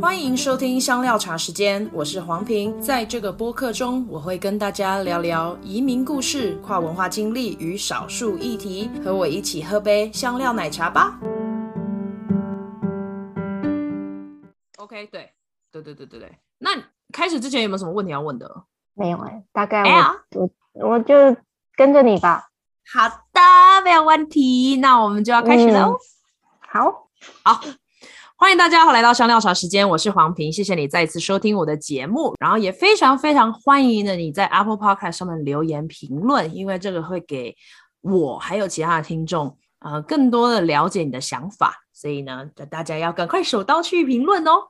欢迎收听香料茶时间，我是黄平。在这个播客中，我会跟大家聊聊移民故事、跨文化经历与少数议题。和我一起喝杯香料奶茶吧。OK，对，对对对对对。那开始之前有没有什么问题要问的？没有哎、欸，大概我、哎、我我就跟着你吧。好的，没有问题。那我们就要开始了、嗯。好，好。欢迎大家来到香料茶时间，我是黄平，谢谢你再一次收听我的节目，然后也非常非常欢迎的你在 Apple Podcast 上面留言评论，因为这个会给我还有其他的听众呃更多的了解你的想法，所以呢，大家要赶快手刀去评论哦。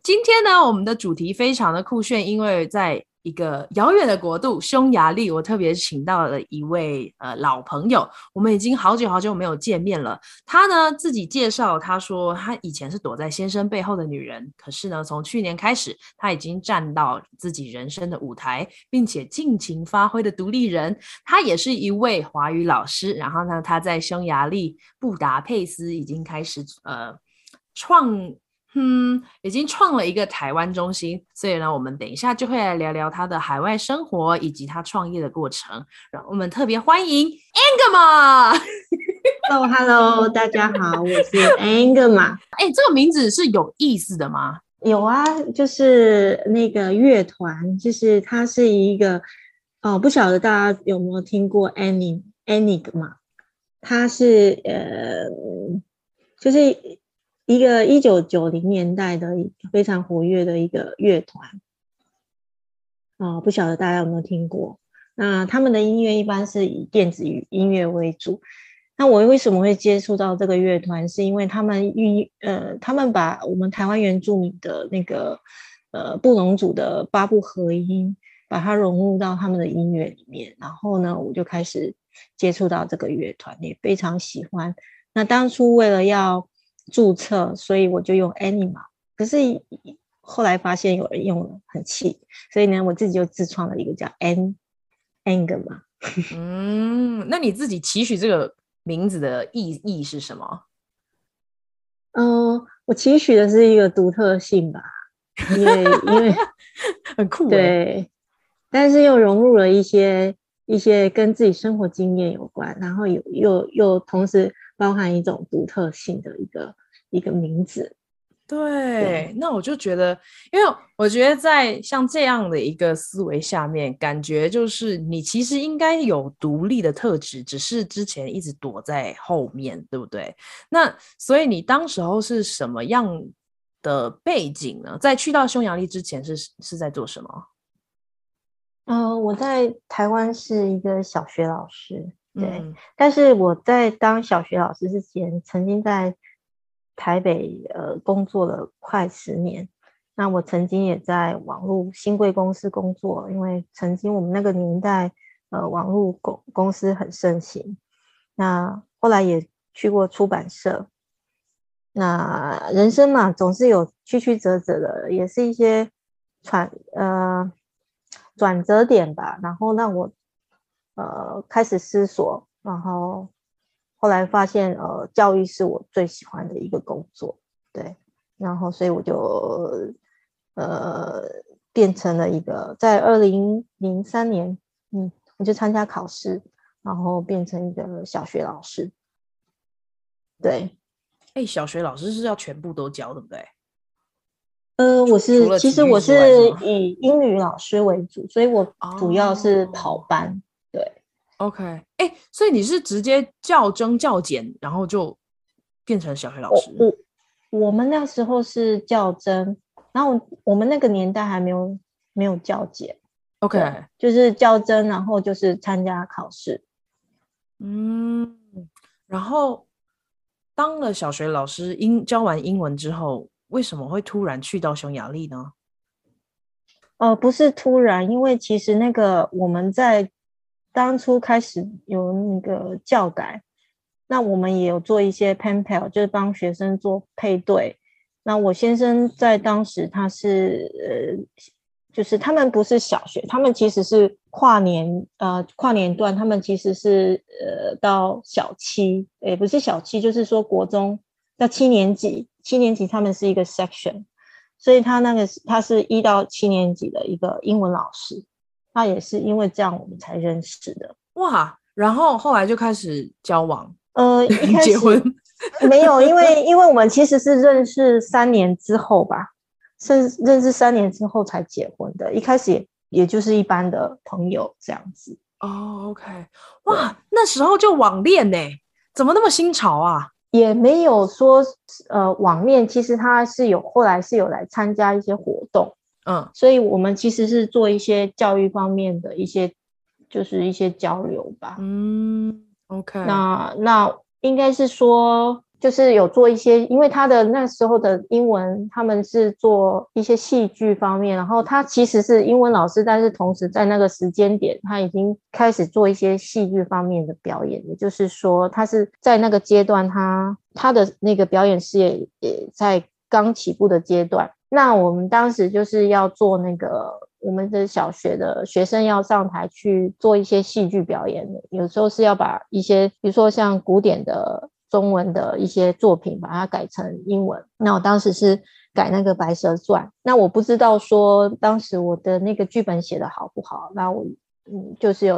今天呢，我们的主题非常的酷炫，因为在一个遥远的国度匈牙利，我特别请到了一位呃老朋友，我们已经好久好久没有见面了。他呢自己介绍，他说他以前是躲在先生背后的女人，可是呢从去年开始，他已经站到自己人生的舞台，并且尽情发挥的独立人。他也是一位华语老师，然后呢他在匈牙利布达佩斯已经开始呃创。嗯，已经创了一个台湾中心，所以呢，我们等一下就会来聊聊他的海外生活以及他创业的过程。然后我们特别欢迎 Angema。Hello，Hello，大家好，我是 Angema。哎，这个名字是有意思的吗？有啊，就是那个乐团，就是它是一个哦，不晓得大家有没有听过 Enigma？它是呃，就是。一个一九九零年代的非常活跃的一个乐团，啊、不晓得大家有没有听过？那他们的音乐一般是以电子音乐为主。那我为什么会接触到这个乐团？是因为他们运呃，他们把我们台湾原住民的那个呃布农族的八部合音，把它融入到他们的音乐里面。然后呢，我就开始接触到这个乐团，也非常喜欢。那当初为了要注册，所以我就用 Anima，可是后来发现有人用了很气，所以呢，我自己就自创了一个叫 An Angema。嗯，那你自己期许这个名字的意义是什么？嗯、呃，我期许的是一个独特性吧，因为因为 很酷，对，但是又融入了一些一些跟自己生活经验有关，然后有又又同时。包含一种独特性的一个一个名字，对，对，那我就觉得，因为我觉得在像这样的一个思维下面，感觉就是你其实应该有独立的特质，只是之前一直躲在后面，对不对？那所以你当时候是什么样的背景呢？在去到匈牙利之前是是在做什么？嗯、呃，我在台湾是一个小学老师。对、嗯，但是我在当小学老师之前，曾经在台北呃工作了快十年。那我曾经也在网络新贵公司工作，因为曾经我们那个年代呃网络公公司很盛行。那后来也去过出版社。那人生嘛，总是有曲曲折折的，也是一些转呃转折点吧。然后让我。呃，开始思索，然后后来发现，呃，教育是我最喜欢的一个工作，对，然后所以我就呃变成了一个，在二零零三年，嗯，我就参加考试，然后变成一个小学老师，对，哎，小学老师是要全部都教，对不对？呃，我是其实我是以英语老师为主，所以我主要是跑班。哦 OK，哎、欸，所以你是直接教增教减，然后就变成小学老师？我我，我们那时候是教增，然后我们那个年代还没有没有教减。OK，就是教增，然后就是参加考试。嗯，然后当了小学老师，英教完英文之后，为什么会突然去到匈牙利呢？呃，不是突然，因为其实那个我们在。当初开始有那个教改，那我们也有做一些 pen pal，就是帮学生做配对。那我先生在当时他是呃，就是他们不是小学，他们其实是跨年呃跨年段，他们其实是呃到小七，也不是小七，就是说国中到七年级，七年级他们是一个 section，所以他那个他是一到七年级的一个英文老师，他也是因为这样我们才认识的。哇，然后后来就开始交往，呃，一 开始结婚没有，因为 因为我们其实是认识三年之后吧，是认识三年之后才结婚的，一开始也也就是一般的朋友这样子。哦，OK，哇，那时候就网恋呢？怎么那么新潮啊？也没有说呃网恋，其实他是有后来是有来参加一些活动，嗯，所以我们其实是做一些教育方面的一些就是一些交流吧。嗯，OK，那那应该是说。就是有做一些，因为他的那时候的英文，他们是做一些戏剧方面，然后他其实是英文老师，但是同时在那个时间点，他已经开始做一些戏剧方面的表演，也就是说，他是在那个阶段他，他他的那个表演事业也在刚起步的阶段。那我们当时就是要做那个我们的小学的学生要上台去做一些戏剧表演的，有时候是要把一些，比如说像古典的。中文的一些作品，把它改成英文。那我当时是改那个《白蛇传》，那我不知道说当时我的那个剧本写得好不好。那我嗯，就是有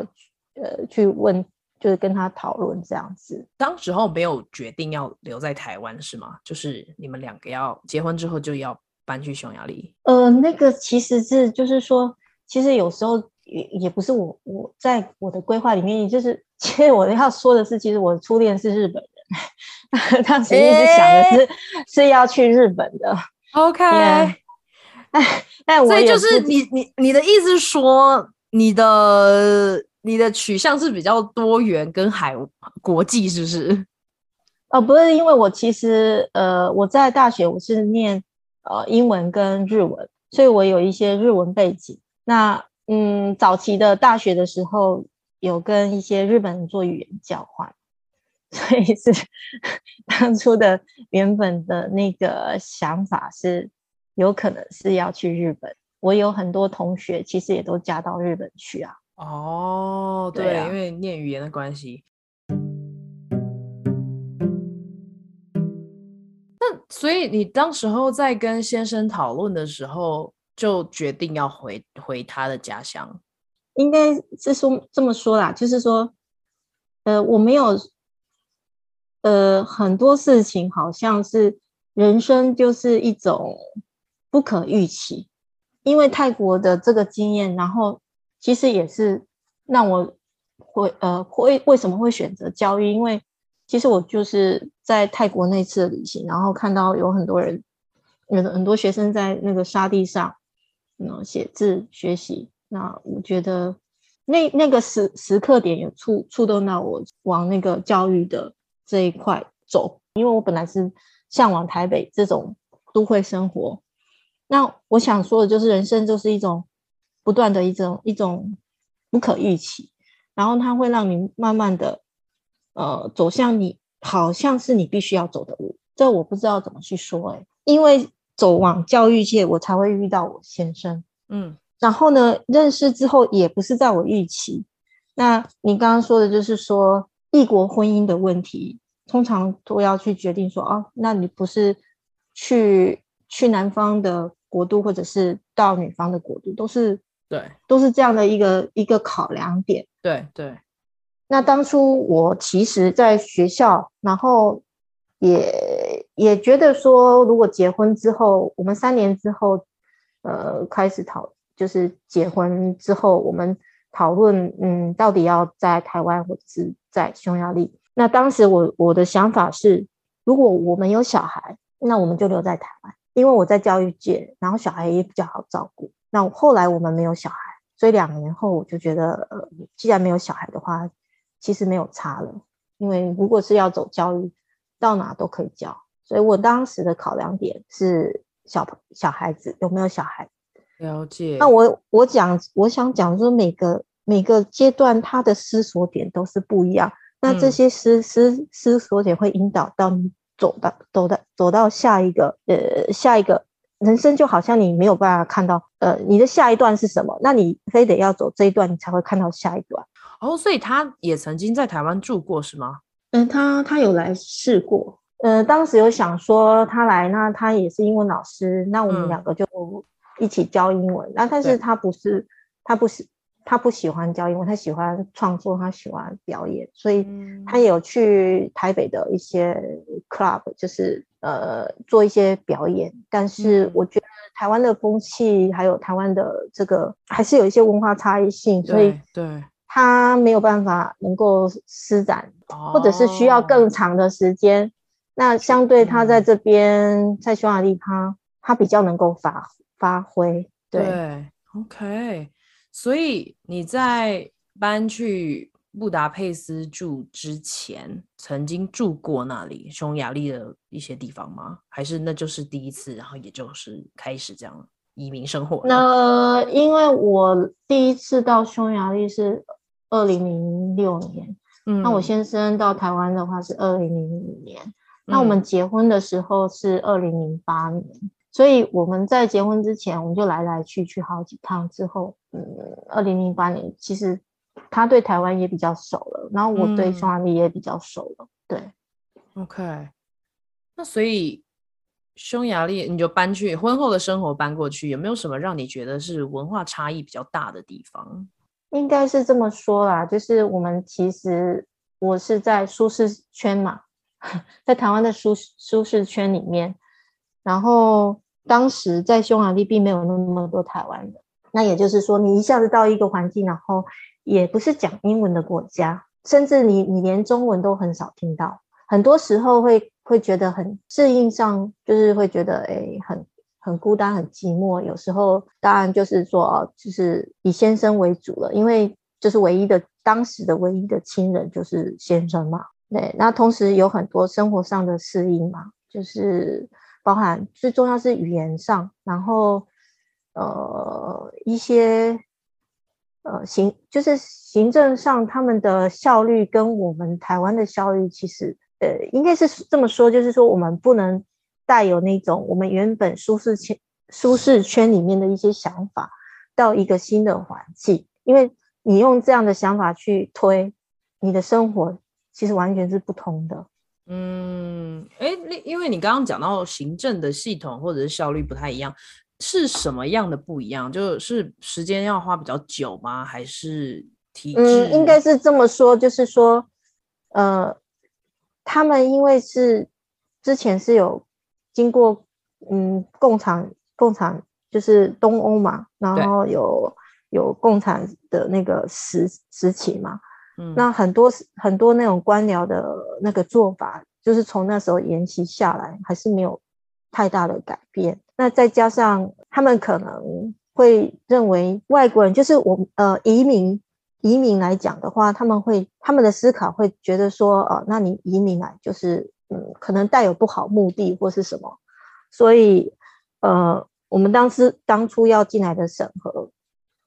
呃去问，就是跟他讨论这样子。当时候没有决定要留在台湾是吗？就是你们两个要结婚之后就要搬去匈牙利？呃，那个其实是就是说，其实有时候也也不是我我在我的规划里面，就是其实我要说的是，其实我的初恋是日本人。当时一直想的是、欸、是要去日本的，OK，哎，但我所以就是你你你的意思说，你的你的取向是比较多元跟海国际，是不是？哦，不是，因为我其实呃我在大学我是念呃英文跟日文，所以我有一些日文背景。那嗯，早期的大学的时候有跟一些日本人做语言交换。所以是当初的原本的那个想法是有可能是要去日本。我有很多同学其实也都嫁到日本去啊。哦，对，对啊，因为念语言的关系。所以你当时候在跟先生讨论的时候，就决定要回回他的家乡？应该是说这么说啦，就是说，呃，我没有。呃，很多事情好像是人生就是一种不可预期，因为泰国的这个经验，然后其实也是让我会呃会为什么会选择教育？因为其实我就是在泰国那次旅行，然后看到有很多人，有很多学生在那个沙地上，嗯，写字学习，那我觉得那那个时时刻点有触触动到我往那个教育的。这一块走，因为我本来是向往台北这种都会生活。那我想说的就是，人生就是一种不断的一种一种不可预期，然后它会让你慢慢的呃走向你好像是你必须要走的路。这我不知道怎么去说哎，因为走往教育界，我才会遇到我先生。嗯，然后呢，认识之后也不是在我预期。那你刚刚说的就是说。异国婚姻的问题，通常都要去决定说，哦，那你不是去去男方的国度，或者是到女方的国度，都是对，都是这样的一个一个考量点。对对。那当初我其实在学校，然后也也觉得说，如果结婚之后，我们三年之后，呃，开始讨，就是结婚之后，我们。讨论，嗯，到底要在台湾或者是在匈牙利？那当时我我的想法是，如果我们有小孩，那我们就留在台湾，因为我在教育界，然后小孩也比较好照顾。那后来我们没有小孩，所以两年后我就觉得，呃，既然没有小孩的话，其实没有差了，因为如果是要走教育，到哪都可以教。所以我当时的考量点是小小孩子有没有小孩。了解。那我我讲，我想讲说，每个每个阶段他的思索点都是不一样。那这些思思思索点会引导到你走到走到走到下一个呃下一个人生，就好像你没有办法看到呃你的下一段是什么，那你非得要走这一段，你才会看到下一段。哦，所以他也曾经在台湾住过是吗？嗯，他他有来试过。呃，当时有想说他来，那他也是英文老师，那我们两个就一起教英文。那、嗯、但是他不是，他不是，他不喜欢教英文，他喜欢创作，他喜欢表演，所以他有去台北的一些 club，就是呃做一些表演。但是我觉得台湾的风气还有台湾的这个还是有一些文化差异性，所以对他没有办法能够施展，或者是需要更长的时间。那相对他在这边，嗯、在匈牙利他，他他比较能够发发挥。对，对，OK。所以你在搬去布达佩斯住之前，曾经住过那里匈牙利的一些地方吗？还是那就是第一次，然后也就是开始这样移民生活？那因为我第一次到匈牙利是二零零六年，嗯，那我先生到台湾的话是二零零五年。那我们结婚的时候是二零零八年，嗯，所以我们在结婚之前，我们就来来去去好几趟。之后，嗯，二零零八年其实他对台湾也比较熟了，然后我对匈牙利也比较熟了。嗯、对，OK。那所以匈牙利你就搬去婚后的生活搬过去，有没有什么让你觉得是文化差异比较大的地方？应该是这么说啦，就是我们其实我是在舒适圈嘛。在台湾的舒舒适圈里面，然后当时在匈牙利并没有那么多台湾的，那也就是说，你一下子到一个环境，然后也不是讲英文的国家，甚至你你连中文都很少听到，很多时候会会觉得很适应上，就是会觉得哎很很孤单很寂寞。有时候当然就是说，就是以先生为主了，因为就是唯一的当时的唯一的亲人就是先生嘛。对，那同时有很多生活上的适应嘛，就是包含最重要是语言上，然后呃一些呃行就是行政上他们的效率跟我们台湾的效率其实呃应该是这么说，就是说我们不能带有那种我们原本舒适圈舒适圈里面的一些想法到一个新的环境，因为你用这样的想法去推你的生活。其实完全是不同的。嗯，哎，因为你刚刚讲到行政的系统或者是效率不太一样，是什么样的不一样？就是时间要花比较久吗？还是体制？嗯，应该是这么说，就是说，呃，他们因为是之前是有经过嗯共产共产就是东欧嘛，然后有有共产的那个时时期嘛。嗯，那很多很多那种官僚的那个做法，就是从那时候沿袭下来，还是没有太大的改变。那再加上他们可能会认为外国人，就是我呃移民移民来讲的话，他们会他们的思考会觉得说，呃，那你移民来就是嗯，可能带有不好目的或是什么，所以呃，我们当时当初要进来的审核，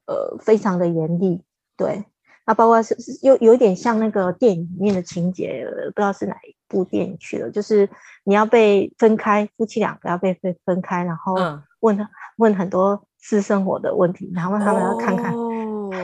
呃，非常的严厉，对。那，包括是是有有点像那个电影里面的情节，不知道是哪一部电影去了。就是你要被分开，夫妻两个要被分分开，然后问、嗯、问很多私生活的问题，然后他们要看看。哦、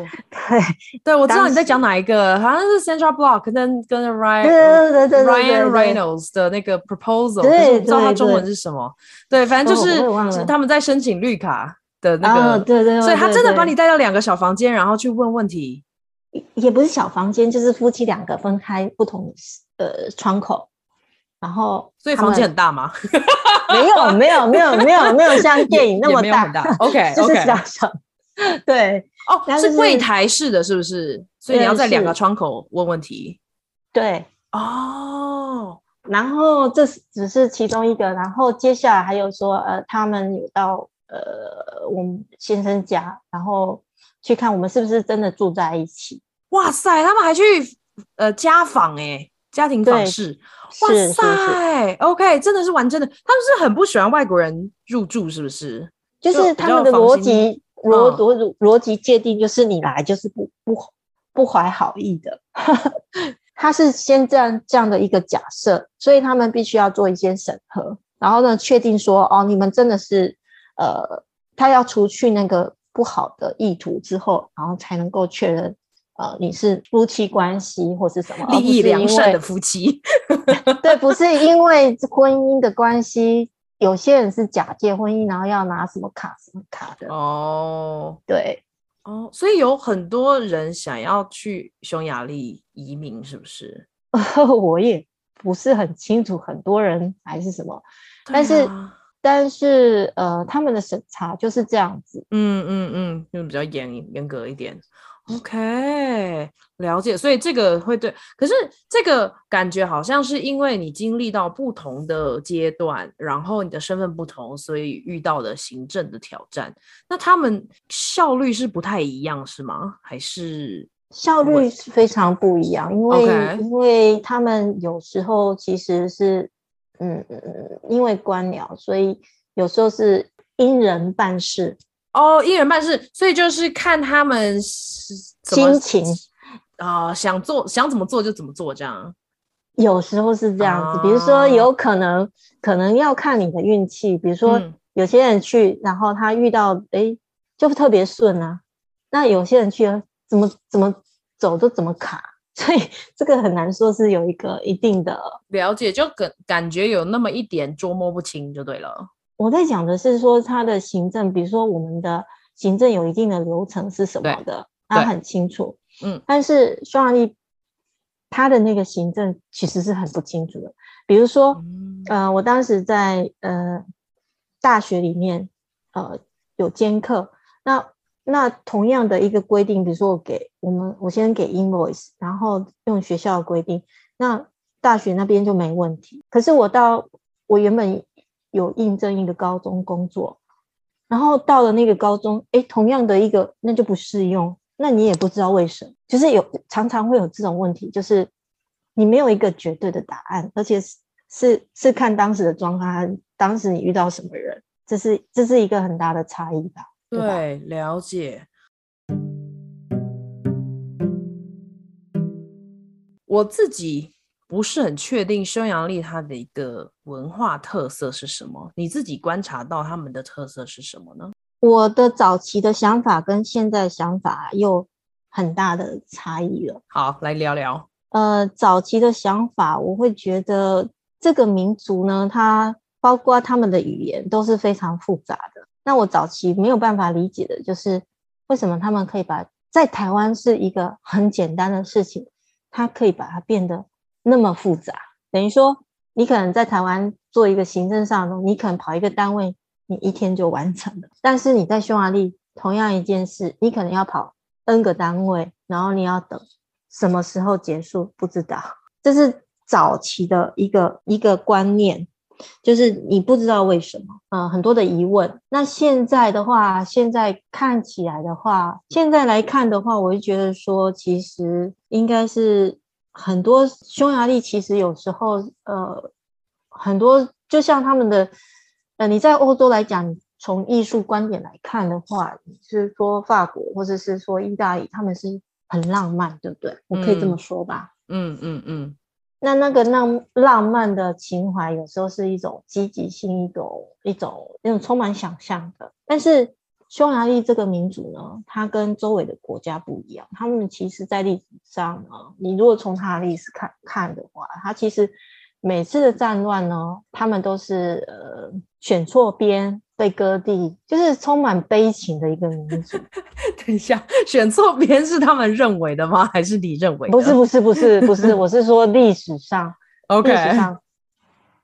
对对，我知道你在讲哪一个，好像是 Central Bullock 跟跟 Ryan 对对对 Ryan Reynolds 的那个 proposal，对不知道他中文是什么。对，对，对，反正就是他们在申请绿卡的那个，哦、对，对，对，对对，所以他真的把你带到两个小房间，然后去问问题。也不是小房间，就是夫妻两个分开不同呃窗口，然后所以房间很大吗？没有没有没有没有没有像电影那么大，大，OK，就是小小，对哦，是柜台式的是不是？所以你要在两个窗口问问题，对哦，然后这只是其中一个，然后接下来还有说呃，他们有到呃我们先生家，然后。去看我们是不是真的住在一起？哇塞，他们还去呃家访哎，家庭访视。哇塞，OK，真的是玩真的。他们是很不喜欢外国人入住，是不是？就是他们的逻辑逻逻逻辑界定，就是你来就是不不不怀好意的。他是先这样这样的一个假设，所以他们必须要做一些审核，然后呢，确定说哦，你们真的是呃，他要除去那个。不好的意图之后，然后才能够确认呃，你是夫妻关系或是什么利益良善的夫妻？对，不是因为婚姻的关系，有些人是假借婚姻，然后要拿什么卡什么卡的哦。对，哦，所以有很多人想要去匈牙利移民，是不是？我也不是很清楚，很多人还是什么，但是。但是，呃，他们的审查就是这样子，嗯嗯嗯，就比较严严格一点。OK，了解。所以这个会对，可是这个感觉好像是因为你经历到不同的阶段，然后你的身份不同，所以遇到的行政的挑战。那他们效率是不太一样，是吗？还是效率是非常不一样？因为 Okay. 因为他们有时候其实是。嗯嗯嗯，因为官僚，所以有时候是因人办事哦，一人办事，所以就是看他们心情啊、呃，想做想怎么做就怎么做，这样。有时候是这样子，比如说有可能可能要看你的运气，比如说有些人去，然后他遇到哎就特别顺啊，那有些人去怎么怎么走都怎么卡。所以这个很难说是有一个一定的了解，就感感觉有那么一点捉摸不清就对了。我在讲的是说他的行政，比如说我们的行政有一定的流程是什么的，他很清楚。嗯，但是匈牙利他的那个行政其实是很不清楚的。比如说，嗯、呃，我当时在呃大学里面呃有兼课，那。那同样的一个规定，比如说我给我们，我先给 invoice，然后用学校的规定，那大学那边就没问题。可是我到我原本有应征一个高中工作，然后到了那个高中，诶，同样的一个那就不适用，那你也不知道为什么，就是有常常会有这种问题，就是你没有一个绝对的答案，而且是是是看当时的状况，当时你遇到什么人，这是这是一个很大的差异吧。对，了解。我自己不是很确定匈牙利它的一个文化特色是什么？你自己观察到他们的特色是什么呢？我的早期的想法跟现在想法有很大的差异了。好，来聊聊。呃，早期的想法，我会觉得这个民族呢，它包括他们的语言都是非常复杂的。那我早期没有办法理解的就是，为什么他们可以把在台湾是一个很简单的事情，它可以把它变得那么复杂。等于说，你可能在台湾做一个行政上的，你可能跑一个单位，你一天就完成了。但是你在匈牙利，同样一件事，你可能要跑 N 个单位，然后你要等什么时候结束，不知道。这是早期的一个一个观念。就是你不知道为什么，嗯，很多的疑问。那现在的话，现在看起来的话，现在来看的话，我就觉得说，其实应该是很多匈牙利，其实有时候，呃，很多就像他们的，呃，你在欧洲来讲，从艺术观点来看的话，你是说法国或者是说意大利，他们是很浪漫，对不对？我可以这么说吧？嗯嗯嗯。嗯嗯那那个浪浪漫的情怀，有时候是一种积极性，一种一种那种充满想象的。但是匈牙利这个民族呢，它跟周围的国家不一样。他们其实，在历史上呢，你如果从它的历史看看的话，它其实每次的战乱呢，他们都是呃选错边。被割地，就是充满悲情的一个民族。等一下，选错边是他们认为的吗？还是你认为的？不是，不是，不是，不是。我是说历史上，OK，历史上，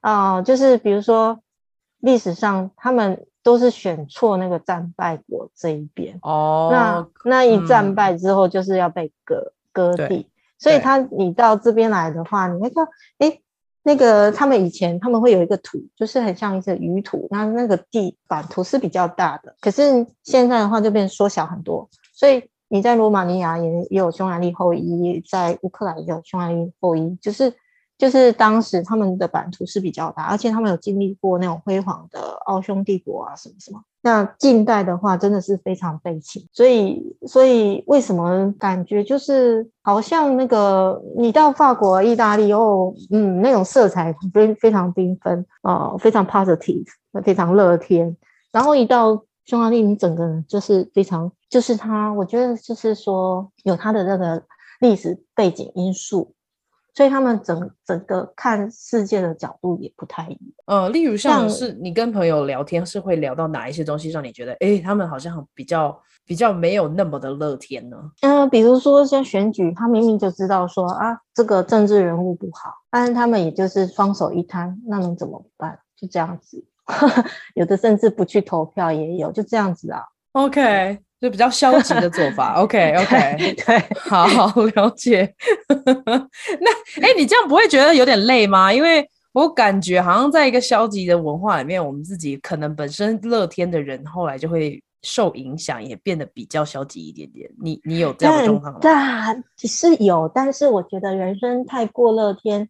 啊、呃，就是比如说历史上，他们都是选错那个战败国这一边。哦，那那一战败之后，就是要被割、嗯、割地。所以他你到这边来的话，你会说，哎。那个他们以前他们会有一个土，就是很像一个鱼土，那那个地版图是比较大的。可是现在的话就变缩小很多，所以你在罗马尼亚也也有匈牙利后裔，在乌克兰也有匈牙利后裔，就是。就是当时他们的版图是比较大，而且他们有经历过那种辉煌的奥匈帝国啊，什么什么。那近代的话，真的是非常悲情。所以，所以为什么感觉就是好像那个你到法国、意大利哦，嗯，那种色彩非非常缤纷啊，非常 positive，非常乐天。然后一到匈牙利，你整个人就是非常，就是他，我觉得就是说有他的那个历史背景因素。所以他们整整个看世界的角度也不太一样。呃，例如像是你跟朋友聊天，是会聊到哪一些东西，让你觉得，哎、欸，他们好像比较比较没有那么的乐天呢？嗯、呃，比如说像选举，他明明就知道说啊，这个政治人物不好，但是他们也就是双手一摊，那能怎么办？就这样子，有的甚至不去投票也有，就这样子啊。OK。就比较消极的做法，OK OK，对，好好了解。那哎、欸，你这样不会觉得有点累吗？因为我感觉好像在一个消极的文化里面，我们自己可能本身乐天的人，后来就会受影响，也变得比较消极一点点。你你有这样的状况吗？但是有，但是我觉得人生太过乐天，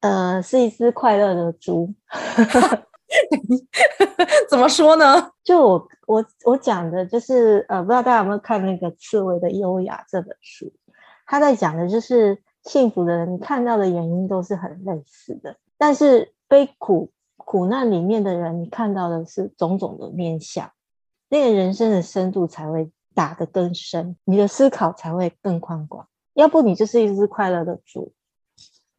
呃，是一只快乐的猪。怎么说呢？就我我我讲的就是呃，不知道大家有没有看那个《刺猬的优雅》这本书？他在讲的就是幸福的人，看到的原因都是很类似的，但是悲苦苦难里面的人，你看到的是种种的面向，那个人生的深度才会打得更深，你的思考才会更宽广。要不你就是一只快乐的猪，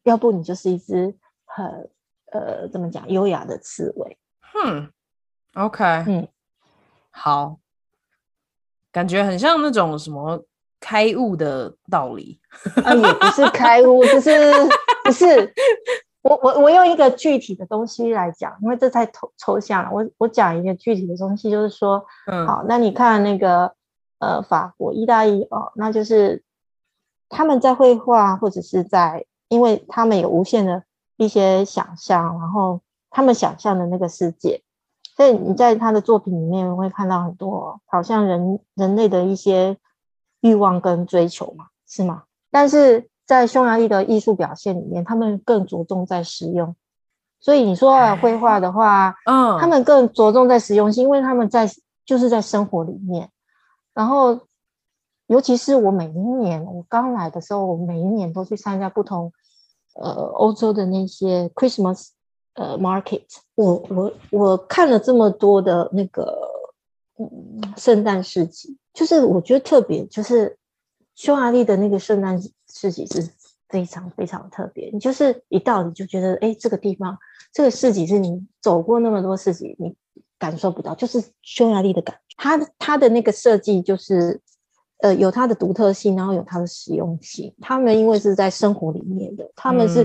要不你就是一只很。呃，怎么讲？优雅的刺猬。哼，OK，嗯，好，感觉很像那种什么开悟的道理。啊，也不是开悟，就是不是。我我我用一个具体的东西来讲，因为这太抽抽象了。我我讲一个具体的东西，就是说，嗯，好，那你看那个呃，法国、意大利哦，那就是他们在绘画或者是在，因为他们有无限的。一些想象，然后他们想象的那个世界，所以你在他的作品里面会看到很多，好像人人类的一些欲望跟追求嘛，是吗？但是在匈牙利的艺术表现里面，他们更着重在实用。所以你说绘画的话，嗯，他们更着重在实用性，因为他们在就是在生活里面。然后，尤其是我每一年我刚来的时候，我每一年都去参加不同。呃，欧洲的那些 Christmas 呃 market，我我我看了这么多的那个嗯圣诞市集，就是我觉得特别，就是匈牙利的那个圣诞市集是非常非常特别。你就是一到你就觉得，哎，这个地方这个市集是你走过那么多市集你感受不到，就是匈牙利的感觉。它它的那个设计就是。呃，有它的独特性，然后有它的实用性。他们因为是在生活里面的，他们是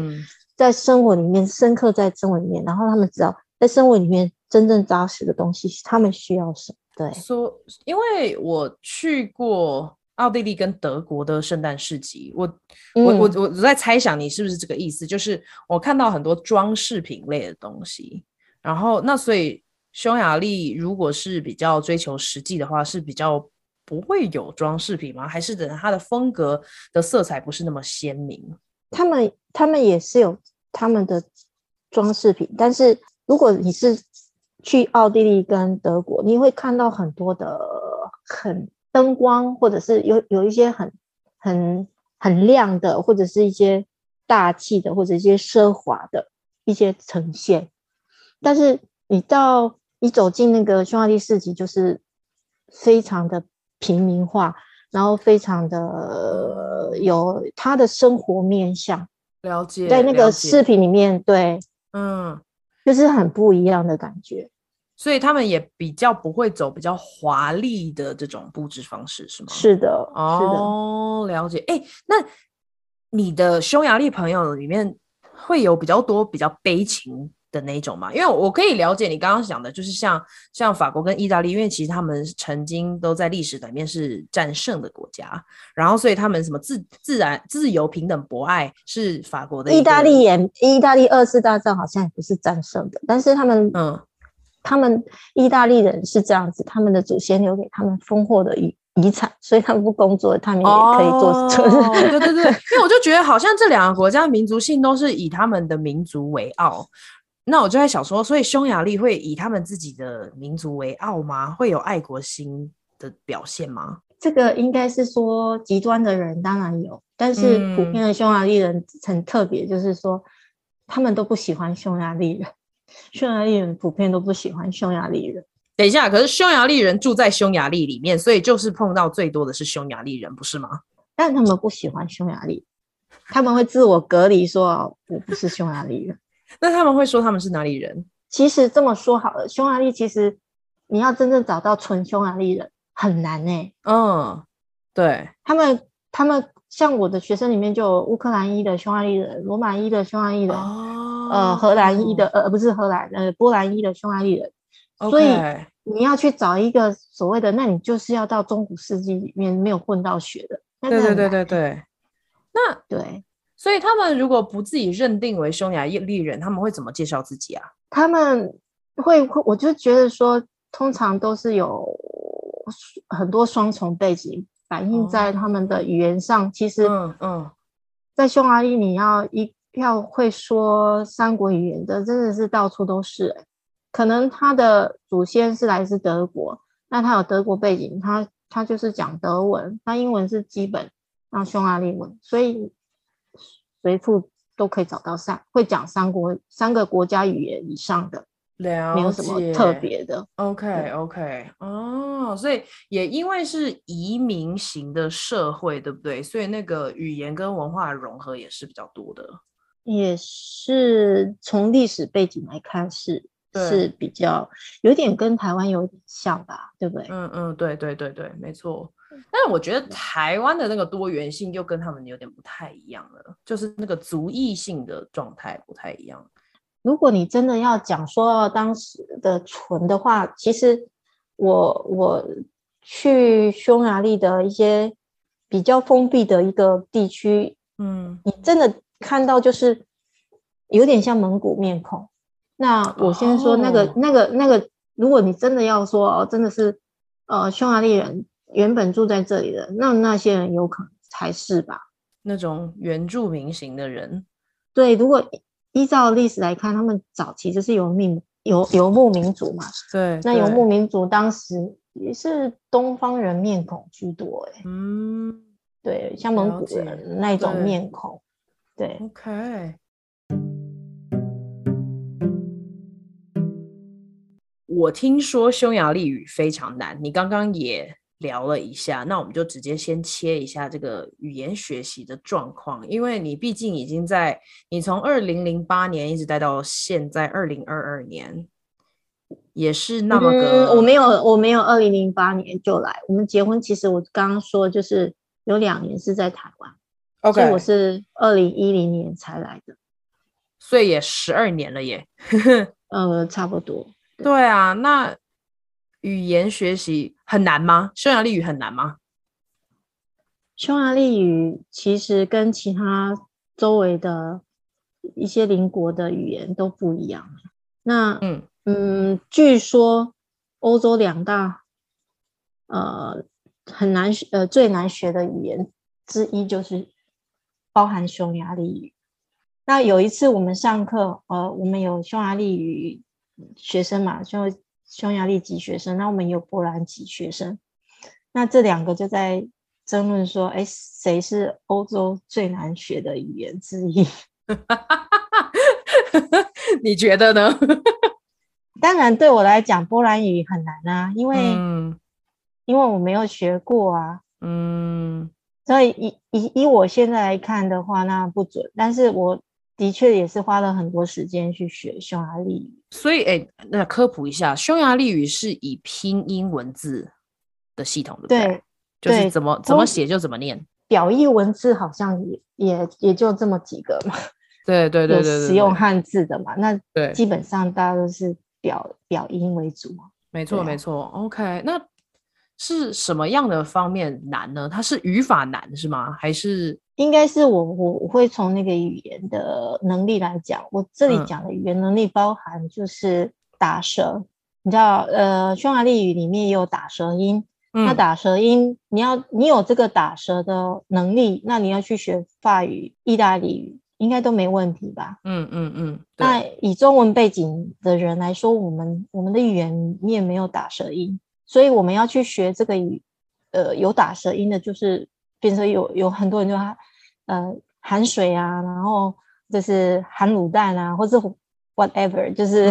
在生活里面深刻在生活里面，嗯、然后他们知道在生活里面真正扎实的东西，他们需要什么？对，说，因为我去过奥地利跟德国的圣诞市集，我、嗯、我我我在猜想你是不是这个意思？就是我看到很多装饰品类的东西，然后那所以匈牙利如果是比较追求实际的话，是比较。不会有装饰品吗？还是等它的风格的色彩不是那么鲜明？他们他们也是有他们的装饰品，但是如果你是去奥地利跟德国，你会看到很多的很灯光，或者是有有一些很很很亮的，或者是一些大气的，或者一些奢华的一些呈现。但是你到你走进那个匈牙利市集，就是非常的。平民化，然后非常的有他的生活面向，了解，在那个视频里面，对，嗯，就是很不一样的感觉，所以他们也比较不会走比较华丽的这种布置方式，是吗？是的，哦，了解。哎，那你的匈牙利朋友里面会有比较多比较悲情的那种嘛，因为我可以了解你刚刚讲的，就是像像法国跟意大利，因为其实他们曾经都在历史里面是战胜的国家，然后所以他们什么自自然自由平等博爱是法国的。意大利也，意大利二次大战好像也不是战胜的，但是他们嗯，他们意大利人是这样子，他们的祖先留给他们丰厚的遗遗产，所以他们不工作，他们也可以做。哦、对对对，因为我就觉得好像这两个国家民族性都是以他们的民族为傲。那我就在想说，所以匈牙利会以他们自己的民族为傲吗？会有爱国心的表现吗？这个应该是说极端的人当然有，但是普遍的匈牙利人很特别，就是说、嗯、他们都不喜欢匈牙利人，匈牙利人普遍都不喜欢匈牙利人。等一下，可是匈牙利人住在匈牙利里面，所以就是碰到最多的是匈牙利人，不是吗？但他们不喜欢匈牙利，他们会自我隔离，说我不是匈牙利人。那他们会说他们是哪里人？其实这么说好了，匈牙利其实你要真正找到纯匈牙利人很难呢、欸。嗯，对，他们他们像我的学生里面就有乌克兰裔的匈牙利人、罗马裔的匈牙利人，哦、呃，荷兰裔的呃不是荷兰呃波兰裔的匈牙利人。所以你要去找一个所谓的，那你就是要到中古世纪里面没有混到血的。对对对对对，那对，所以他们如果不自己认定为匈牙利人，他们会怎么介绍自己啊？他们会会，我就觉得说，通常都是有很多双重背景反映在他们的语言上。哦、其实，嗯嗯，在匈牙利，你要一要会说三国语言的，真的是到处都是、欸。可能他的祖先是来自德国，那他有德国背景，他。他就是讲德文，那英文是基本，那匈牙利文，所以随处都可以找到三会讲三国三个国家语言以上的，没有什么特别的。OK OK，哦，所以也因为是移民型的社会，对不对？所以那个语言跟文化融合也是比较多的，也是从历史背景来看是。是比较有点跟台湾有点像吧，对不对？嗯嗯，对对对对，没错。但是我觉得台湾的那个多元性又跟他们有点不太一样了，就是那个族裔性的状态不太一样。如果你真的要讲说当时的纯的话，其实我我去匈牙利的一些比较封闭的一个地区，嗯，你真的看到就是有点像蒙古面孔。那我先说那个、oh. 那个那个，如果你真的要说哦，真的是呃匈牙利人原本住在这里的，那那些人有可能才是吧？那种原住民型的人，对，如果依照历史来看，他们早期就是游牧游游牧民族嘛。对，那游牧民族当时也是东方人面孔居多，哎，嗯，对，像蒙古人那种面孔，对，对，OK。我听说匈牙利语非常难，你刚刚也聊了一下，那我们就直接先切一下这个语言学习的状况，因为你毕竟已经在，你从二零零八年一直待到现在二零二二年，也是那么个、嗯，我没有，我没有二零零八年就来，我们结婚其实我刚刚说就是有两年是在台湾，OK，所以我是二零一零年才来的，所以也十二年了耶，呃，差不多。对啊，那语言学习很难吗？匈牙利语很难吗？匈牙利语其实跟其他周围的一些邻国的语言都不一样。那嗯嗯，据说欧洲两大呃很难学呃最难学的语言之一就是包含匈牙利语。那有一次我们上课，呃，我们有匈牙利语。学生嘛，就匈牙利籍学生，那我们有波兰籍学生，那这两个就在争论说，哎，谁是欧洲最难学的语言之一？你觉得呢？当然，对我来讲，波兰语很难啊，因为、嗯、因为我没有学过啊，嗯，所以以以以我现在来看的话，那不准，但是我。的确也是花了很多时间去学匈牙利语，所以哎，那科普一下，匈牙利语是以拼音文字的系统，对不对？对，就是怎么怎么写就怎么念。表意文字好像也也也就这么几个嘛。对对对对，对，使用汉字的嘛，那对，基本上大家都是表表音为主。没错没错，OK，那是什么样的方面难呢？它是语法难是吗？还是？应该是我我我会从那个语言的能力来讲，我这里讲的语言能力包含就是打舌，嗯、你知道，呃，匈牙利语里面也有打舌音，嗯、那打舌音你要你有这个打舌的能力，那你要去学法语、意大利语应该都没问题吧？嗯嗯嗯。那以中文背景的人来说，我们我们的语言里面没有打舌音，所以我们要去学这个语，呃，有打舌音的，就是。变成有有很多人就他呃含水啊，然后就是含卤蛋啊，或者 whatever，就是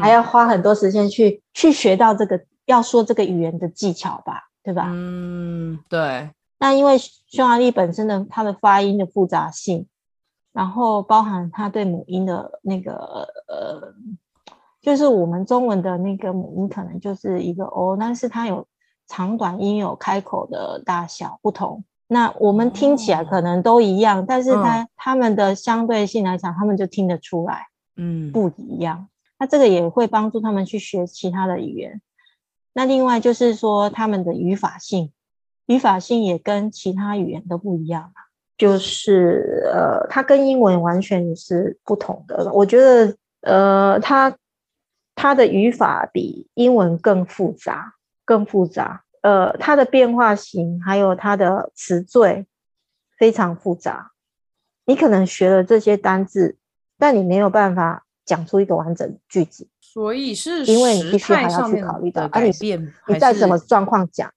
还要花很多时间去、嗯嗯、去学到这个要说这个语言的技巧吧，对吧？嗯，对。那因为匈牙利本身的它的发音的复杂性，然后包含它对母音的那个呃，就是我们中文的那个母音可能就是一个 o，但是它有长短音，有开口的大小不同。那我们听起来可能都一样，哦、但是它、嗯、他们的相对性来讲，他们就听得出来，嗯，不一样。嗯、那这个也会帮助他们去学其他的语言。那另外就是说，他们的语法性，语法性也跟其他语言都不一样。就是呃，它跟英文完全是不同的。我觉得呃，它它的语法比英文更复杂，更复杂。呃，它的变化型还有它的词缀非常复杂。你可能学了这些单字，但你没有办法讲出一个完整句子。所以是因为你必须还要去考虑到，啊你，你你在什么状况讲？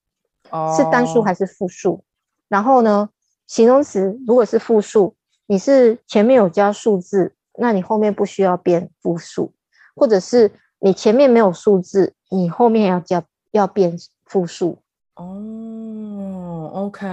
哦，是单数还是复数？然后呢，形容词如果是复数，你是前面有加数字，那你后面不需要变复数，或者是你前面没有数字，你后面要加要变。复数哦，OK，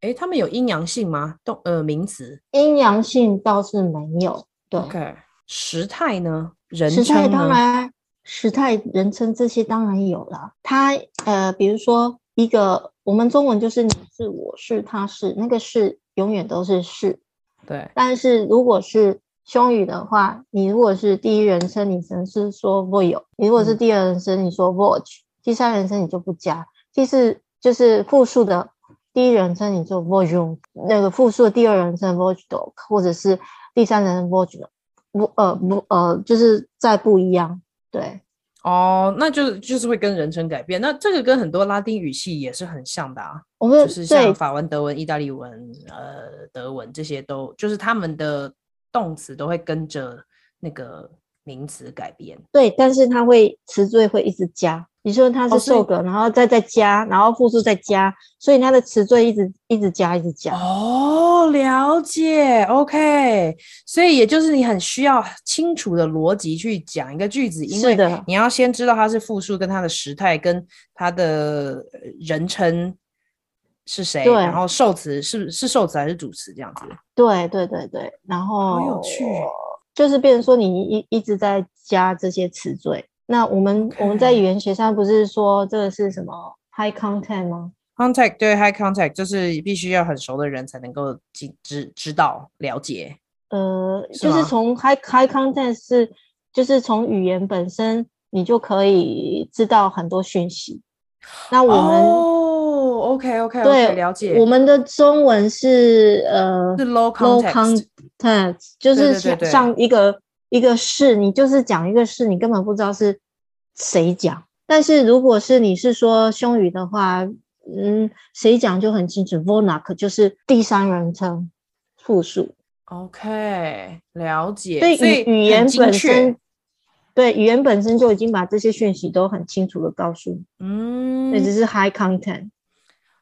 哎，他们有阴阳性吗？动呃名词阴阳性倒是没有。对，OK，时态呢？人？时态当然，时态人称这些当然有了。它呃，比如说一个我们中文就是你是我是他是那个是永远都是是，对。但是如果是匈语的话，你如果是第一人称，你只能是说 voyo；你如果是第二人称，你说 voch。第三人称你就不加，第四就是复数的第一人称你就 voyons，那个复数的第二人称 voyons，或者是第三人称 voyons，不呃不呃就是再不一样，对。哦，那就就是会跟人称改变，那这个跟很多拉丁语系也是很像的啊，我们就是像法文、德文、意大利文、呃德文这些都就是他们的动词都会跟着那个名词改变，对，但是它会词缀会一直加。你说它是受格，哦、然后再再加，然后复数再加，所以它的词缀一直一直加，一直加。哦，了解，OK。所以也就是你很需要清楚的逻辑去讲一个句子，因为你要先知道它是复数，跟它的时态，跟它的人称是谁，然后受词是是受词还是主词这样子。对对对对，然后好有趣，就是变成说你一一直在加这些词缀。那我们.我们在语言学上不是说这个是什么 high content 吗？contact 对 high contact 就是必须要很熟的人才能够知知知道了解。呃，是就是从 high high content 是就是从语言本身你就可以知道很多讯息。那我们哦、oh,，OK OK 对 okay, 了解。我们的中文是呃是 low context, low content 就是像像一个。一个事你就是讲一个事你根本不知道是谁讲，但是如果是你是说匈语的话，嗯，谁讲就很清楚。Vonak 就是第三人称复数。OK，了解。对，语语言本身，对语言本身就已经把这些讯息都很清楚的告诉你。嗯，这只是 high content。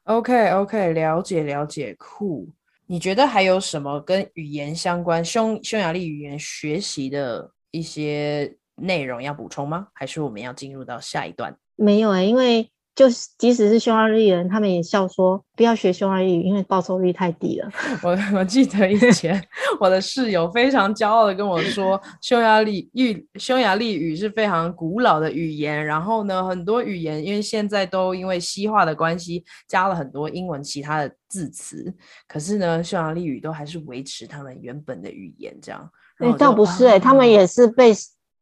OK，OK，了解了解，酷。你觉得还有什么跟语言相关、匈匈牙利语言学习的一些内容要补充吗？还是我们要进入到下一段？没有哎、欸，因为就是即使是匈牙利人，他们也笑说不要学匈牙利语，因为报酬率太低了。我我记得以前我的室友非常骄傲的跟我说，匈牙利语匈牙利语是非常古老的语言。然后呢，很多语言因为现在都因为西化的关系，加了很多英文其他的。字词，可是呢，匈牙利语都还是维持他们原本的语言，这样。哎、欸，倒不是哎、他们也是被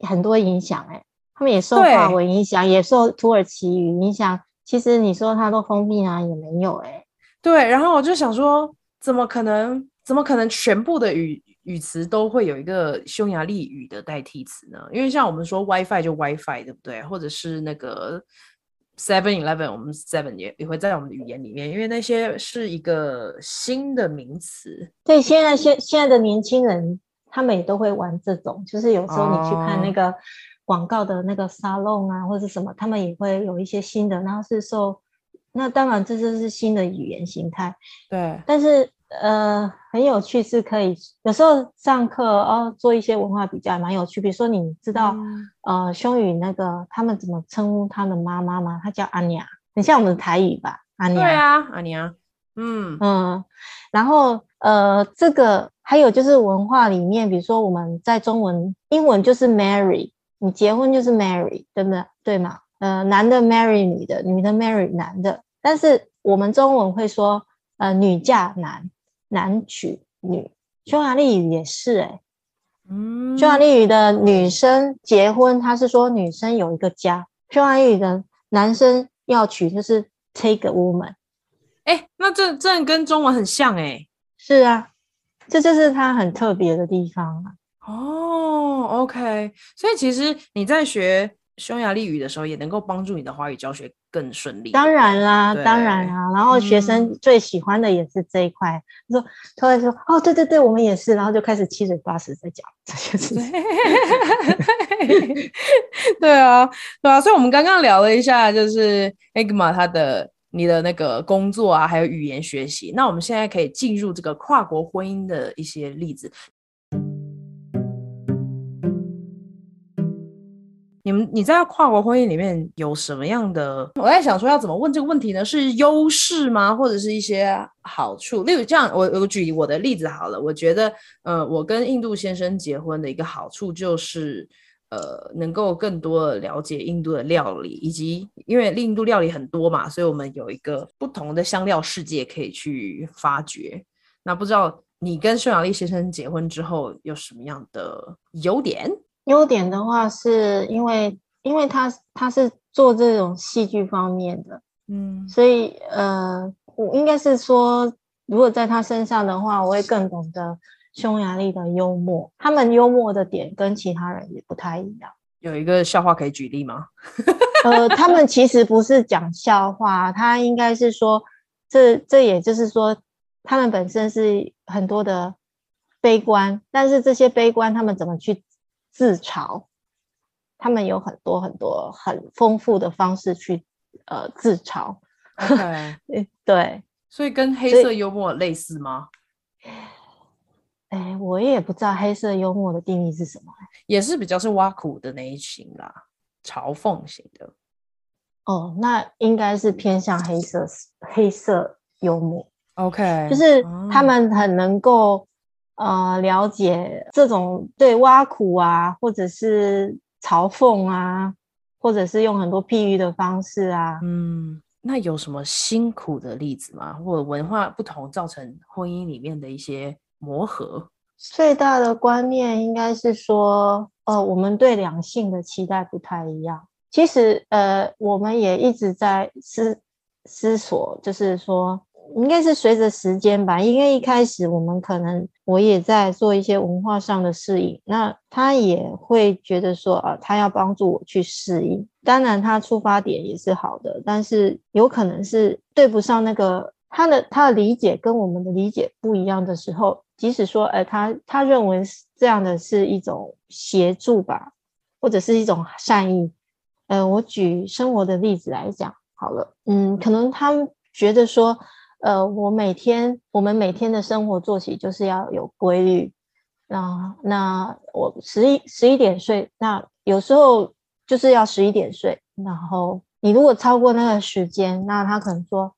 很多影响哎、欸，他们也受法文影响，也受土耳其语影响。其实你说他都封闭啊，也没有哎、欸。对，然后我就想说，怎么可能？怎么可能全部的语语词都会有一个匈牙利语的代替词呢？因为像我们说 WiFi 就 WiFi，对不对？或者是那个。Seven Eleven，我们 Seven 也也会在我们的语言里面，因为那些是一个新的名词。对，现在现现在的年轻人，他们也都会玩这种，就是有时候你去看那个广告的那个沙龙啊，哦、或者是什么，他们也会有一些新的，然后是受，那当然这就是新的语言形态。对，但是呃很有趣，是可以有时候上课哦做一些文化比较蛮有趣。比如说你知道、嗯、呃匈语那个他们怎么称呼他的妈妈吗？他叫阿娘，很像我们的台语吧？阿娘。对啊，阿娘。嗯嗯，然后呃这个还有就是文化里面，比如说我们在中文、英文就是 marry，你结婚就是 marry，对不对？对吗？呃，男的 marry 女的，女的 marry 男的，但是我们中文会说呃女嫁男，男娶女。匈牙利语也是哎、欸，嗯，匈牙利语的女生结婚，他是说女生有一个家；匈牙利语的男生要娶就是 take a woman。哎，那这这跟中文很像哎、欸。是啊，这就是它很特别的地方啊。哦，OK，所以其实你在学。匈牙利语的时候，也能够帮助你的华语教学更顺利。当然啦，当然啦。然后学生最喜欢的也是这一块。嗯、他说，突然说，哦，对对对，我们也是。然后就开始七嘴八舌在讲这些事情。对啊，对啊。所以，我们刚刚聊了一下，就是 Agma 他的你的那个工作啊，还有语言学习。那我们现在可以进入这个跨国婚姻的一些例子。你们你在跨国婚姻里面有什么样的？我在想说要怎么问这个问题呢？是优势吗？或者是一些好处？例如这样，我我举我的例子好了。我觉得，呃，我跟印度先生结婚的一个好处就是，呃，能够更多的了解印度的料理，以及因为印度料理很多嘛，所以我们有一个不同的香料世界可以去发掘。那不知道你跟匈牙利先生结婚之后有什么样的优点？优点的话，是因为因为他他是做这种戏剧方面的，嗯，所以呃，我应该是说，如果在他身上的话，我会更懂得匈牙利的幽默。他们幽默的点跟其他人也不太一样。有一个笑话可以举例吗？呃，他们其实不是讲笑话，他应该是说，这这也就是说，他们本身是很多的悲观，但是这些悲观他们怎么去？自嘲，他们有很多很多很丰富的方式去呃自嘲。对，所以跟黑色幽默类似吗？哎，我也不知道黑色幽默的定义是什么，也是比较是挖苦的那一型啦，嘲讽型的。哦，那应该是偏向黑色黑色幽默。OK，就是他们很能够。呃，了解这种对挖苦啊，或者是嘲讽啊，或者是用很多譬喻的方式啊，嗯，那有什么辛苦的例子吗？或者文化不同造成婚姻里面的一些磨合？最大的观念应该是说，呃，我们对两性的期待不太一样。其实，呃，我们也一直在思思索，就是说。应该是随着时间吧，因为一开始我们可能我也在做一些文化上的适应，那他也会觉得说啊，他要帮助我去适应。当然，他出发点也是好的，但是有可能是对不上那个他的他的理解跟我们的理解不一样的时候，即使说，哎，他他认为这样的是一种协助吧，或者是一种善意。呃，我举生活的例子来讲好了，嗯，可能他们觉得说。呃，我每天我们每天的生活作息就是要有规律。那那我十一十一点睡，那有时候就是要十一点睡。然后你如果超过那个时间，那他可能说，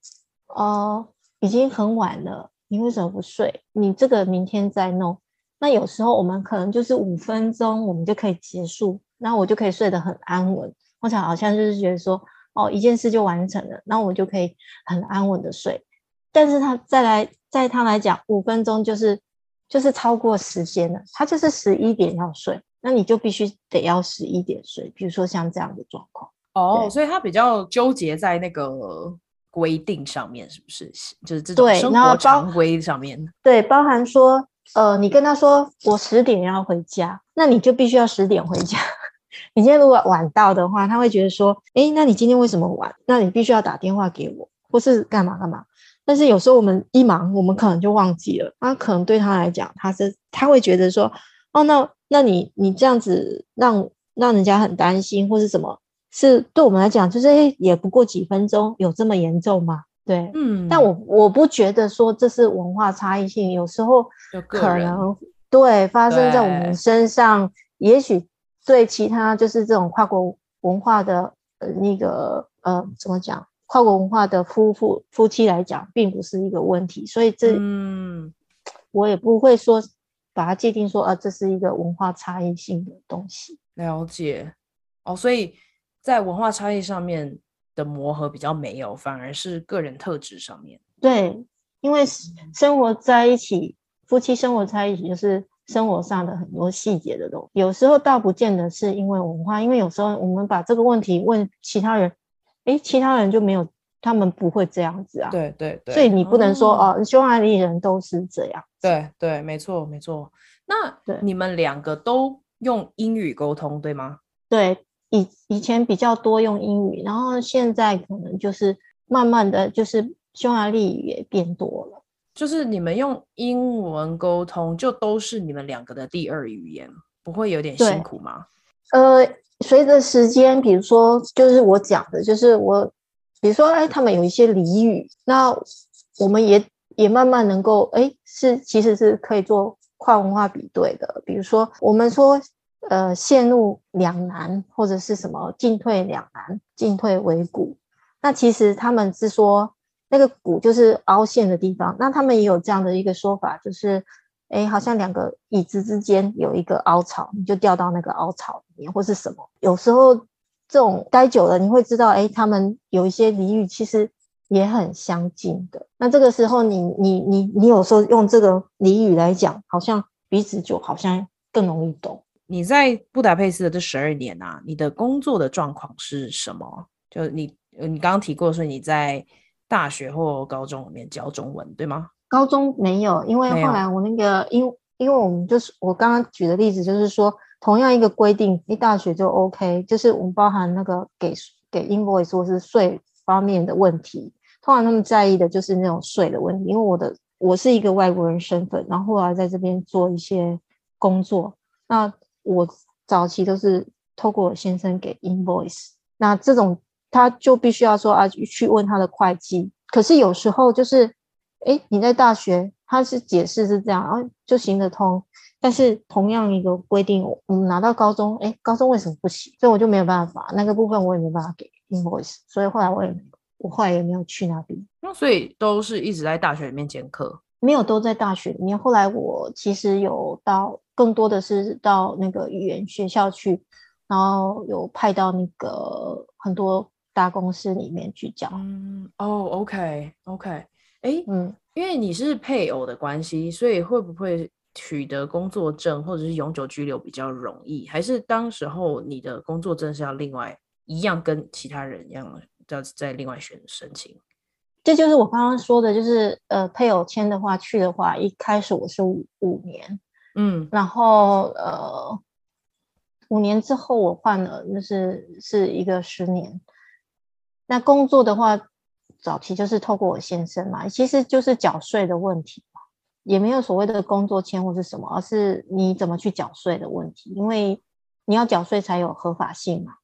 哦，已经很晚了，你为什么不睡？你这个明天再弄。那有时候我们可能就是五分钟，我们就可以结束，那我就可以睡得很安稳。我想好像就是觉得说，哦，一件事就完成了，那我就可以很安稳的睡。但是他再来，在他来讲，五分钟就是就是超过时间了。他就是十一点要睡，那你就必须得要十一点睡。比如说像这样的状况哦，所以他比较纠结在那个规定上面，是不是？就是这种生活常规上面。对，包含说，呃，你跟他说我十点要回家，那你就必须要十点回家。你今天如果晚到的话，他会觉得说，哎，那你今天为什么晚？那你必须要打电话给我，或是干嘛干嘛。但是有时候我们一忙，我们可能就忘记了。那可能对他来讲，他是他会觉得说，哦，那那你你这样子让让人家很担心，或是什么？是对我们来讲，就是诶，也不过几分钟，有这么严重吗？对，嗯，但我我不觉得说这是文化差异性，有时候可能对发生在我们身上，也许对其他就是这种跨国文化的呃那个呃怎么讲，跨国文化的夫妇夫妻来讲，并不是一个问题，所以这嗯，我也不会说把它界定说啊，这是一个文化差异性的东西。了解哦，所以在文化差异上面。的磨合比较没有，反而是个人特质上面。对，因为生活在一起，夫妻生活在一起，就是生活上的很多细节的东西。有时候倒不见得是因为文化，因为有时候我们把这个问题问其他人，诶，其他人就没有，他们不会这样子啊。对对对。所以你不能说、嗯、哦，匈牙利人都是这样。对对，没错没错。那你们两个都用英语沟通，对吗？对。以以前比较多用英语，然后现在可能就是慢慢的就是匈牙利语也变多了。就是你们用英文沟通，就都是你们两个的第二语言，不会有点辛苦吗？呃，随着时间，比如说就是我讲的，就是我，比如说哎，他们有一些俚语，那我们也也慢慢能够哎，是其实是可以做跨文化比对的。比如说我们说。呃，陷入两难或者是什么进退两难，进退维谷。那其实他们是说那个谷就是凹陷的地方。那他们也有这样的一个说法，就是哎，好像两个椅子之间有一个凹槽，你就掉到那个凹槽或是什么。有时候这种待久了，你会知道，哎，他们有一些俚语其实也很相近的。那这个时候你，你你你你有时候用这个俚语来讲，好像彼此就好像更容易懂。你在布达佩斯的这十二年啊，你的工作的状况是什么？就你，你刚刚提过说你在大学或高中里面教中文，对吗？高中没有，因为后来我那个，因因为我们就是我刚刚举的例子，就是说同样一个规定，一大学就 OK，就是我们包含那个给给 invoice 或是税方面的问题，通常他们在意的就是那种税的问题。因为我的我是一个外国人身份，然后后来在这边做一些工作，那。我早期都是透过我先生给 invoice，那这种他就必须要说啊，去问他的会计。可是有时候就是，哎，你在大学他是解释是这样，然后就行得通。但是同样一个规定，我们拿到高中，哎，高中为什么不行？所以我就没有办法，那个部分我也没办法给 invoice。所以后来我也我后来也没有去那边。那所以都是一直在大学里面兼课。没有都在大学里面。后来我其实有到，更多的是到那个语言学校去，然后有派到那个很多大公司里面去教。嗯，哦，OK，OK，哎，嗯，因为你是配偶的关系，所以会不会取得工作证或者是永久居留比较容易？还是当时候你的工作证是要另外一样跟其他人一样，要再另外选申请？这就是我刚刚说的，就是呃，配偶签的话去的话，一开始我是五五年，嗯，然后呃，五年之后我换了，就是是一个十年。那工作的话，早期就是透过我先生嘛，其实就是缴税的问题嘛，也没有所谓的工作签或是什么，而是你怎么去缴税的问题，因为你要缴税才有合法性嘛。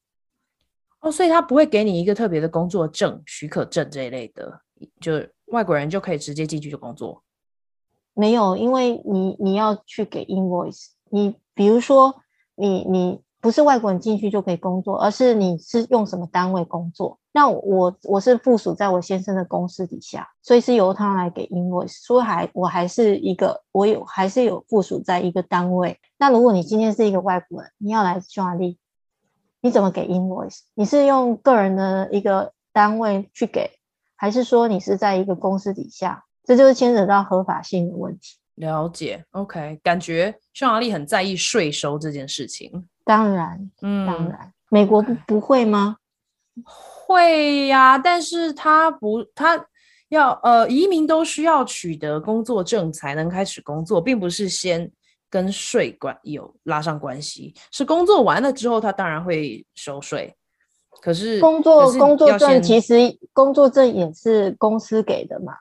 哦，所以他不会给你一个特别的工作证、许可证这一类的。就外国人就可以直接进去就工作？没有，因为你你要去给 invoice。你比如说，你你不是外国人进去就可以工作，而是你是用什么单位工作？那我我是附属在我先生的公司底下，所以是由他来给 invoice。所以还我还是一个，我有还是有附属在一个单位。那如果你今天是一个外国人，你要来匈牙利，你怎么给 invoice？你是用个人的一个单位去给？还是说你是在一个公司底下，这就是牵扯到合法性的问题。了解，OK，感觉匈牙利很在意税收这件事情。当然，嗯，当然，美国不不会吗？会呀，但是他不，他要呃，移民都需要取得工作证才能开始工作，并不是先跟税管有拉上关系，是工作完了之后，他当然会收税。可是工作工作证其实工作证也是公司给的嘛，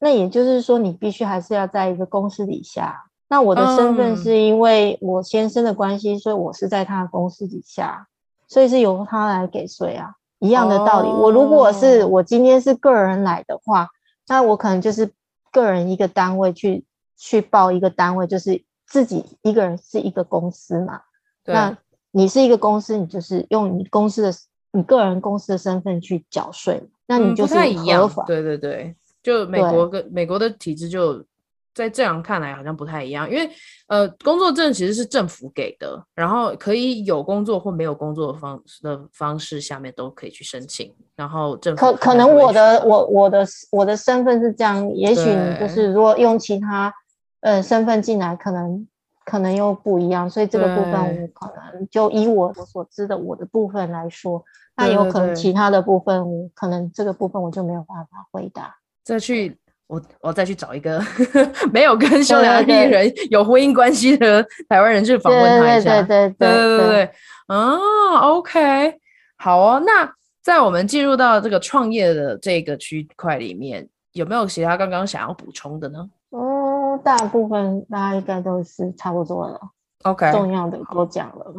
那也就是说你必须还是要在一个公司底下。那我的身份是因为我先生的关系，嗯、所以我是在他的公司底下，所以是由他来给税啊。一样的道理。哦、我如果是我今天是个人来的话，那我可能就是个人一个单位去去报一个单位，就是自己一个人是一个公司嘛。那你是一个公司，你就是用你公司的你个人公司的身份去缴税，那你就是合法。对对对，就美国跟美国的体制就。在这样看来好像不太一样，因为呃，工作证其实是政府给的，然后可以有工作或没有工作的方的方式下面都可以去申请，然后政府可可能我的我我的我的身份是这样，也许你就是如果用其他呃身份进来，可能可能又不一样，所以这个部分我可能就以我我所知的我的部分来说，那有可能其他的部分我可能这个部分我就没有办法回答。再去。我我再去找一个 没有跟匈牙利人有婚姻关系的 台湾人去访问他一下。对对对对对对对。啊，OK，好哦。那在我们进入到这个创业的这个区块里面，有没有其他刚刚想要补充的呢？嗯，大部分大家应该都是差不多了。OK，重要的都讲了。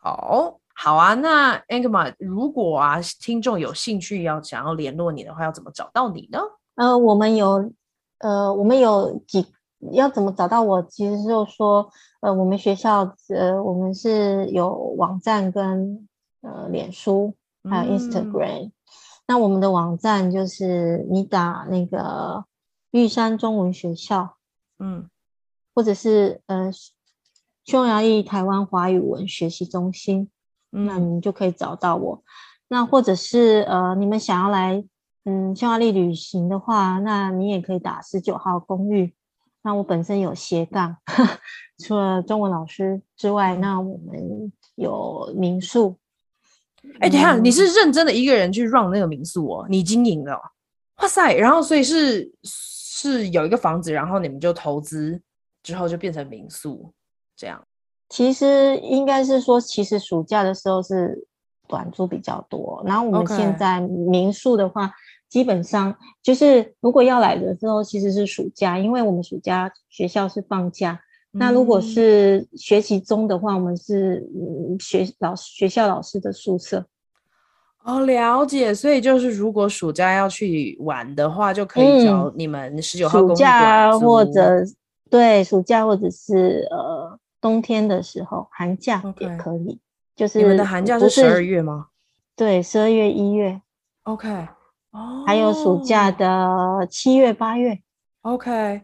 好，好啊。那 Ingmar，如果啊听众有兴趣要想要联络你的话，要怎么找到你呢？呃，我们有，呃，我们有几要怎么找到我？其实就是说，呃，我们学校，呃，我们是有网站跟呃脸书，还有 Instagram。嗯、那我们的网站就是你打那个玉山中文学校，嗯，或者是呃匈牙利台湾华语文学习中心，嗯、那你就可以找到我。那或者是呃，你们想要来。嗯，匈牙利旅行的话，那你也可以打十九号公寓。那我本身有斜杠，除了中文老师之外，那我们有民宿。哎、欸，等下，嗯、你是认真的一个人去 run 那个民宿哦？你经营的？哇塞！然后所以是是有一个房子，然后你们就投资之后就变成民宿这样。其实应该是说，其实暑假的时候是短租比较多，然后我们现在民宿的话。Okay. 基本上就是，如果要来的时候，其实是暑假，因为我们暑假学校是放假。嗯、那如果是学习中的话，我们是学老师学校老师的宿舍。哦，了解。所以就是，如果暑假要去玩的话，就可以找你们十九号暑假或者对暑假或者是呃冬天的时候，寒假也可以。就是你们的寒假是十二月吗？对，十二月一月。OK。还有暑假的七月八月，OK，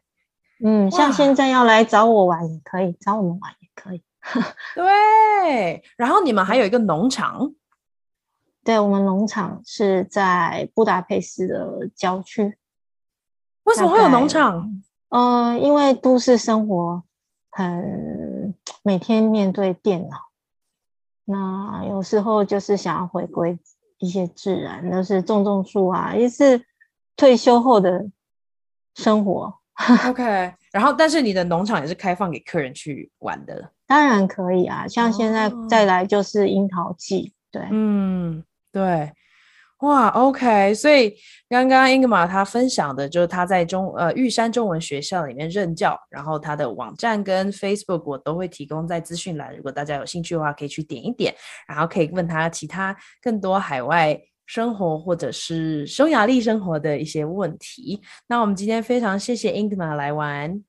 嗯，像现在要来找我玩也可以，找我们玩也可以。对，然后你们还有一个农场，对，我们农场是在布达佩斯的郊区。为什么会有农场？嗯、呃，因为都市生活很每天面对电脑，那有时候就是想要回归。一些自然，都是种种树啊，也是退休后的生活。OK，然后但是你的农场也是开放给客人去玩的，当然可以啊。像现在再来就是樱桃季，哦、对，嗯，对。哇，OK，所以刚刚 Ingmar 他分享的就是他在中呃玉山中文学校里面任教，然后他的网站跟 Facebook 我都会提供在资讯栏，如果大家有兴趣的话，可以去点一点，然后可以问他其他更多海外生活或者是匈牙利生活的一些问题。那我们今天非常谢谢 Ingmar 来玩，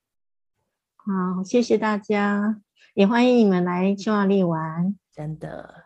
好，谢谢大家，也欢迎你们来匈牙利玩，真的。